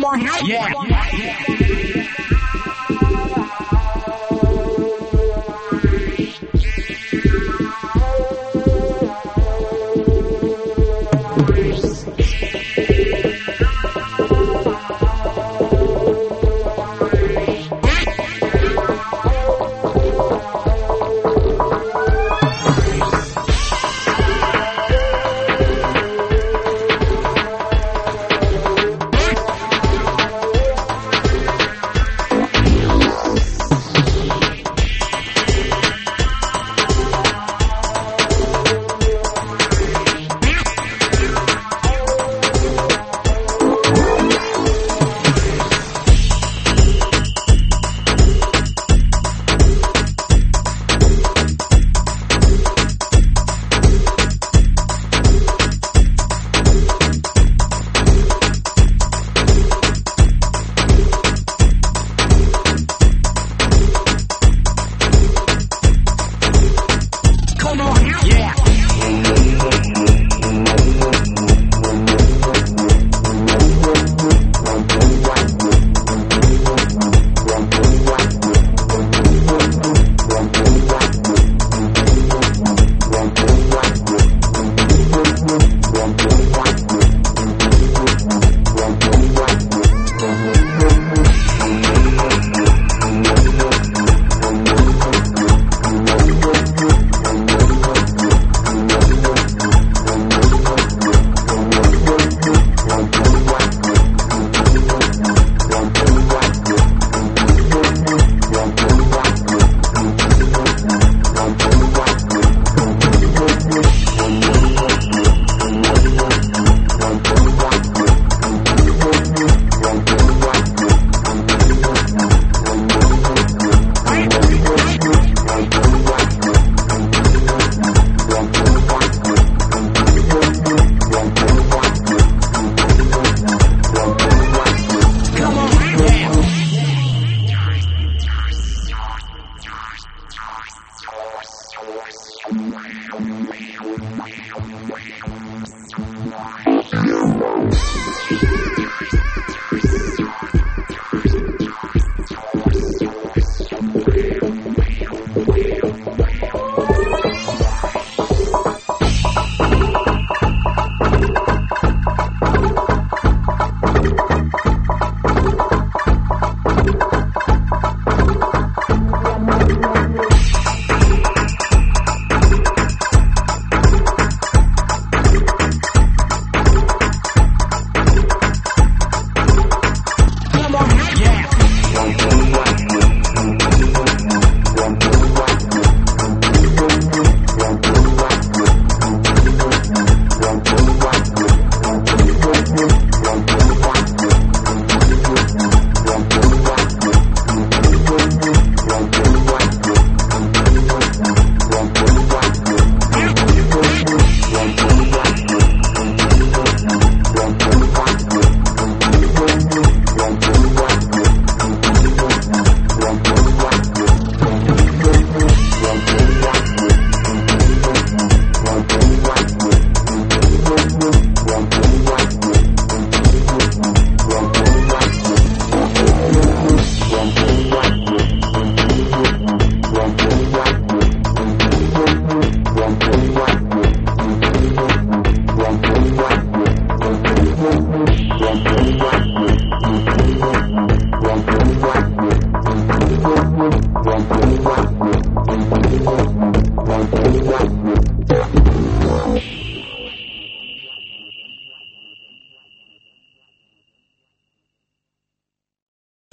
Someone help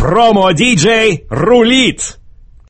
Промо-диджей рулит!